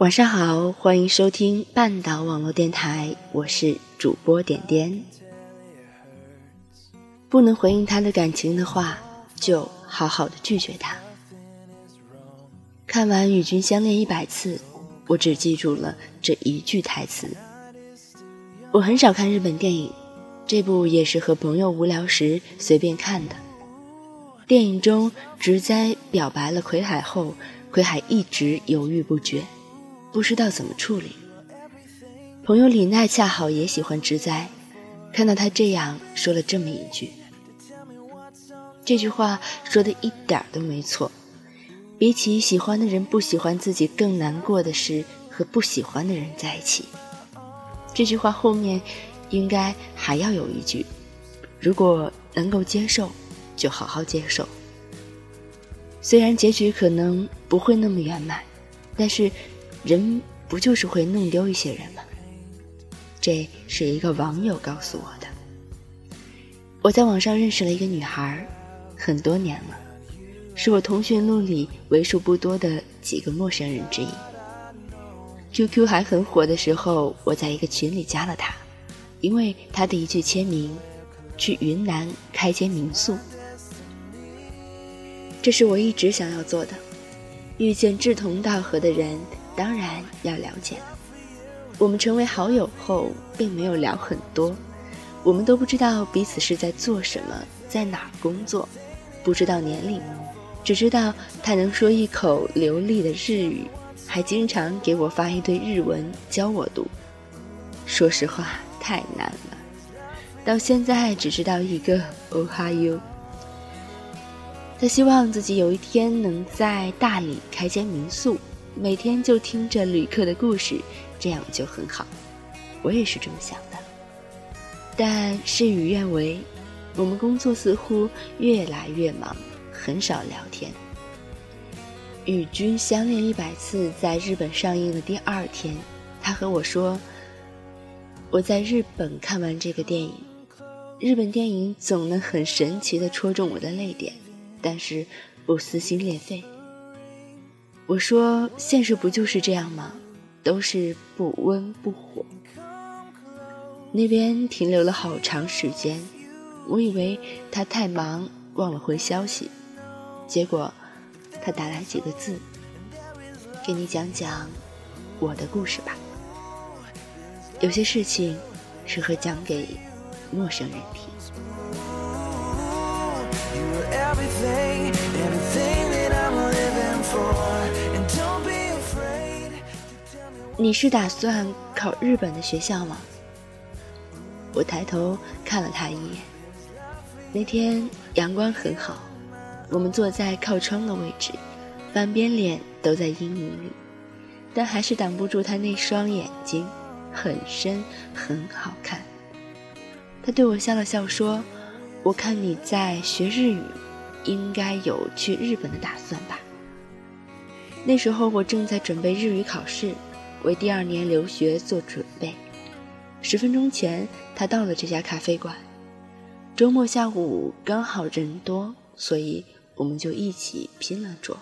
晚上好，欢迎收听半岛网络电台，我是主播点点。不能回应他的感情的话，就好好的拒绝他。看完《与君相恋一百次》，我只记住了这一句台词。我很少看日本电影，这部也是和朋友无聊时随便看的。电影中，直哉表白了葵海后，葵海一直犹豫不决。不知道怎么处理。朋友李奈恰好也喜欢直哉，看到他这样说了这么一句。这句话说的一点都没错。比起喜欢的人不喜欢自己，更难过的是和不喜欢的人在一起。这句话后面应该还要有一句：如果能够接受，就好好接受。虽然结局可能不会那么圆满，但是。人不就是会弄丢一些人吗？这是一个网友告诉我的。我在网上认识了一个女孩，很多年了，是我通讯录里为数不多的几个陌生人之一。QQ 还很火的时候，我在一个群里加了她，因为她的一句签名：“去云南开间民宿。”这是我一直想要做的，遇见志同道合的人。当然要了解。我们成为好友后，并没有聊很多，我们都不知道彼此是在做什么，在哪儿工作，不知道年龄，只知道他能说一口流利的日语，还经常给我发一堆日文教我读。说实话，太难了，到现在只知道一个 “Ohio”。他希望自己有一天能在大理开间民宿。每天就听着旅客的故事，这样就很好。我也是这么想的。但事与愿违，我们工作似乎越来越忙，很少聊天。与君相恋一百次在日本上映的第二天，他和我说：“我在日本看完这个电影，日本电影总能很神奇的戳中我的泪点，但是不撕心裂肺。”我说：“现实不就是这样吗？都是不温不火。”那边停留了好长时间，我以为他太忙忘了回消息，结果他打来几个字：“给你讲讲我的故事吧。”有些事情适合讲给陌生人听。你是打算考日本的学校吗？我抬头看了他一眼。那天阳光很好，我们坐在靠窗的位置，半边脸都在阴影里，但还是挡不住他那双眼睛，很深，很好看。他对我笑了笑说：“我看你在学日语，应该有去日本的打算吧？”那时候我正在准备日语考试。为第二年留学做准备。十分钟前，他到了这家咖啡馆。周末下午刚好人多，所以我们就一起拼了桌。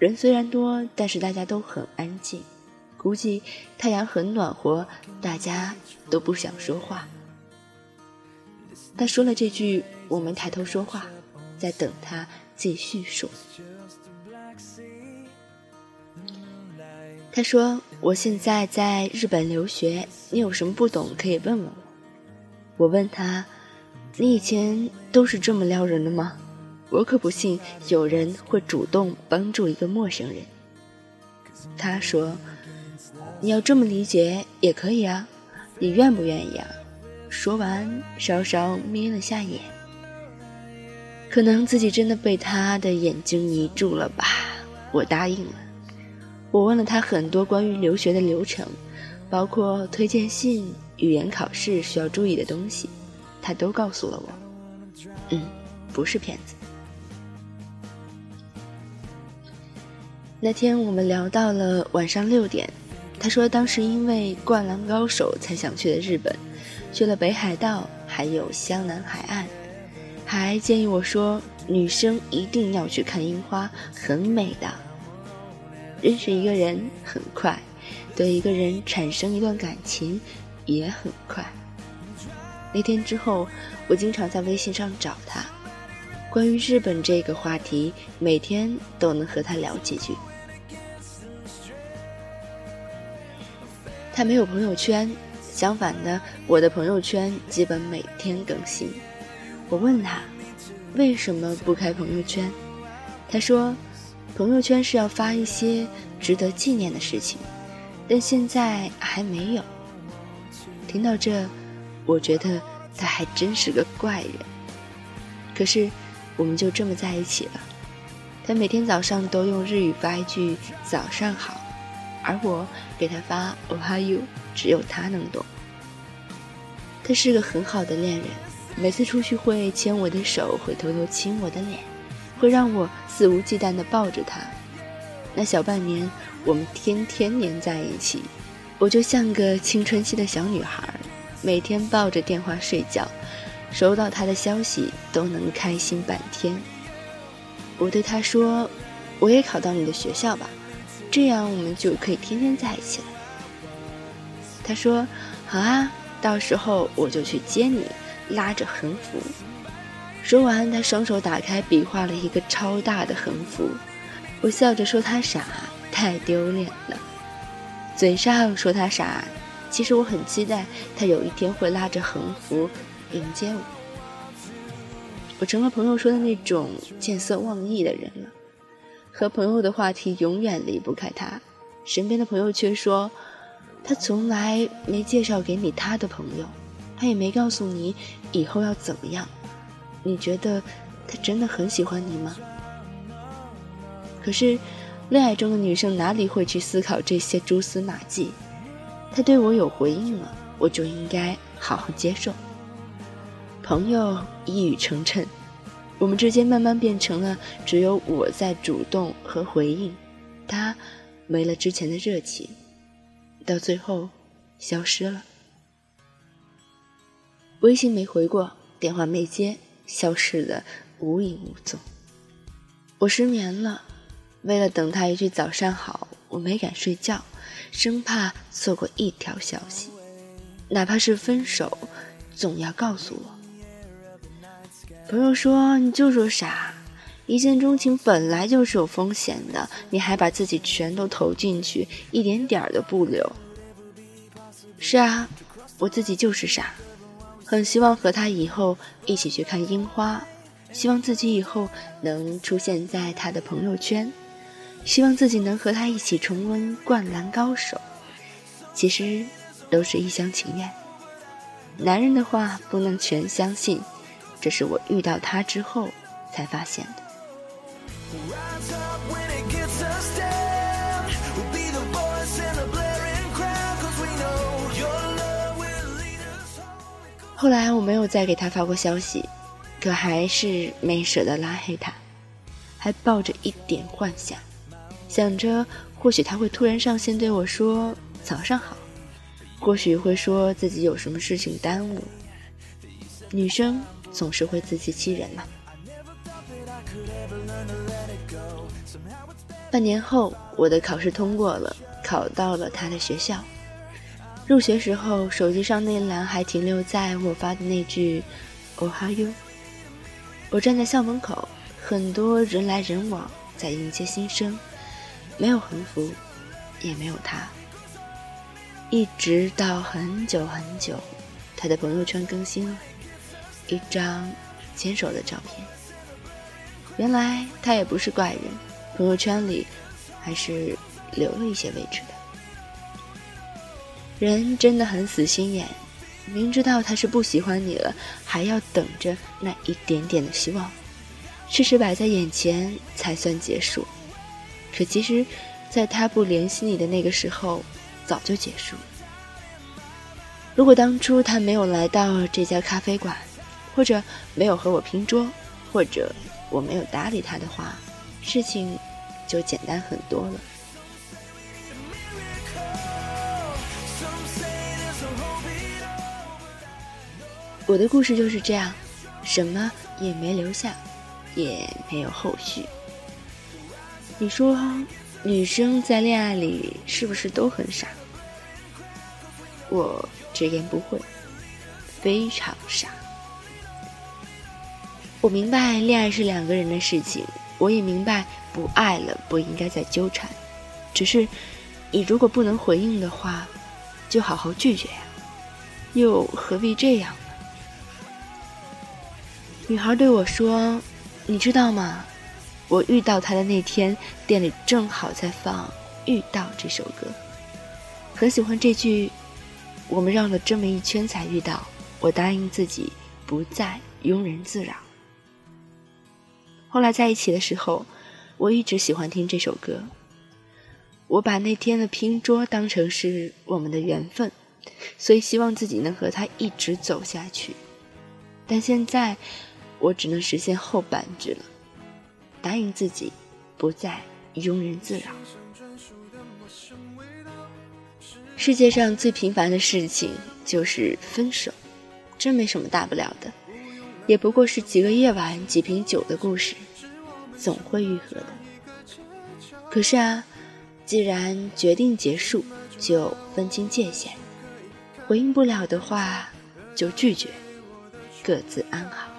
人虽然多，但是大家都很安静。估计太阳很暖和，大家都不想说话。他说了这句，我们抬头说话，在等他继续说。他说：“我现在在日本留学，你有什么不懂可以问问我。”我问他：“你以前都是这么撩人的吗？我可不信有人会主动帮助一个陌生人。”他说：“你要这么理解也可以啊，你愿不愿意啊？”说完，稍稍眯了下眼。可能自己真的被他的眼睛迷住了吧？我答应了。我问了他很多关于留学的流程，包括推荐信、语言考试需要注意的东西，他都告诉了我。嗯，不是骗子。那天我们聊到了晚上六点，他说当时因为《灌篮高手》才想去的日本，去了北海道，还有湘南海岸。还建议我说，女生一定要去看樱花，很美的。认识一个人很快，对一个人产生一段感情也很快。那天之后，我经常在微信上找他，关于日本这个话题，每天都能和他聊几句。他没有朋友圈，相反的，我的朋友圈基本每天更新。我问他，为什么不开朋友圈？他说。朋友圈是要发一些值得纪念的事情，但现在还没有。听到这，我觉得他还真是个怪人。可是，我们就这么在一起了。他每天早上都用日语发一句“早上好”，而我给他发 “Ohayo”，只有他能懂。他是个很好的恋人，每次出去会牵我的手，会偷偷亲我的脸。会让我肆无忌惮地抱着他，那小半年，我们天天黏在一起，我就像个青春期的小女孩，每天抱着电话睡觉，收到他的消息都能开心半天。我对他说：“我也考到你的学校吧，这样我们就可以天天在一起了。”他说：“好啊，到时候我就去接你，拉着横幅。”说完，他双手打开，比划了一个超大的横幅。我笑着说他傻，太丢脸了。嘴上说他傻，其实我很期待他有一天会拉着横幅迎接我。我成了朋友说的那种见色忘义的人了。和朋友的话题永远离不开他，身边的朋友却说他从来没介绍给你他的朋友，他也没告诉你以后要怎么样。你觉得他真的很喜欢你吗？可是，恋爱中的女生哪里会去思考这些蛛丝马迹？他对我有回应了，我就应该好好接受。朋友一语成谶，我们之间慢慢变成了只有我在主动和回应，他没了之前的热情，到最后消失了。微信没回过，电话没接。消失的无影无踪。我失眠了，为了等他一句早上好，我没敢睡觉，生怕错过一条消息，哪怕是分手，总要告诉我。朋友说：“你就说傻，一见钟情本来就是有风险的，你还把自己全都投进去，一点点儿都不留。”是啊，我自己就是傻。很希望和他以后一起去看樱花，希望自己以后能出现在他的朋友圈，希望自己能和他一起重温《灌篮高手》。其实都是一厢情愿。男人的话不能全相信，这是我遇到他之后才发现的。后来我没有再给他发过消息，可还是没舍得拉黑他，还抱着一点幻想，想着或许他会突然上线对我说早上好，或许会说自己有什么事情耽误。女生总是会自欺欺人嘛。半年后，我的考试通过了，考到了他的学校。入学时候，手机上那栏还停留在我发的那句 “Oh how you”。我站在校门口，很多人来人往，在迎接新生，没有横幅，也没有他。一直到很久很久，他的朋友圈更新了一张牵手的照片。原来他也不是怪人，朋友圈里还是留了一些位置的。人真的很死心眼，明知道他是不喜欢你了，还要等着那一点点的希望。事实摆在眼前才算结束，可其实，在他不联系你的那个时候，早就结束了。如果当初他没有来到这家咖啡馆，或者没有和我拼桌，或者我没有搭理他的话，事情就简单很多了。我的故事就是这样，什么也没留下，也没有后续。你说，女生在恋爱里是不是都很傻？我直言不讳，非常傻。我明白恋爱是两个人的事情，我也明白不爱了不应该再纠缠。只是，你如果不能回应的话，就好好拒绝呀，又何必这样？女孩对我说：“你知道吗？我遇到他的那天，店里正好在放《遇到》这首歌，很喜欢这句。我们绕了这么一圈才遇到，我答应自己不再庸人自扰。”后来在一起的时候，我一直喜欢听这首歌。我把那天的拼桌当成是我们的缘分，所以希望自己能和他一直走下去。但现在，我只能实现后半句了，答应自己不再庸人自扰。世界上最平凡的事情就是分手，真没什么大不了的。也不过是几个夜晚、几瓶酒的故事，总会愈合的。可是啊，既然决定结束，就分清界限。回应不了的话，就拒绝，各自安好。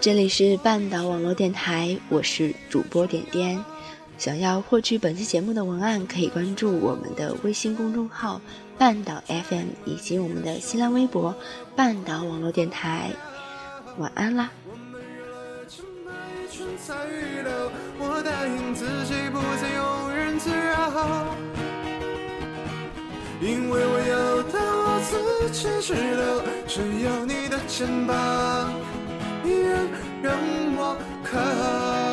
这里是半岛网络电台，我是主播点点。想要获取本期节目的文案，可以关注我们的微信公众号“半岛 FM” 以及我们的新浪微博“半岛网络电台”。晚安啦！因为我要我自己知道，只有你的肩膀。依然让我靠。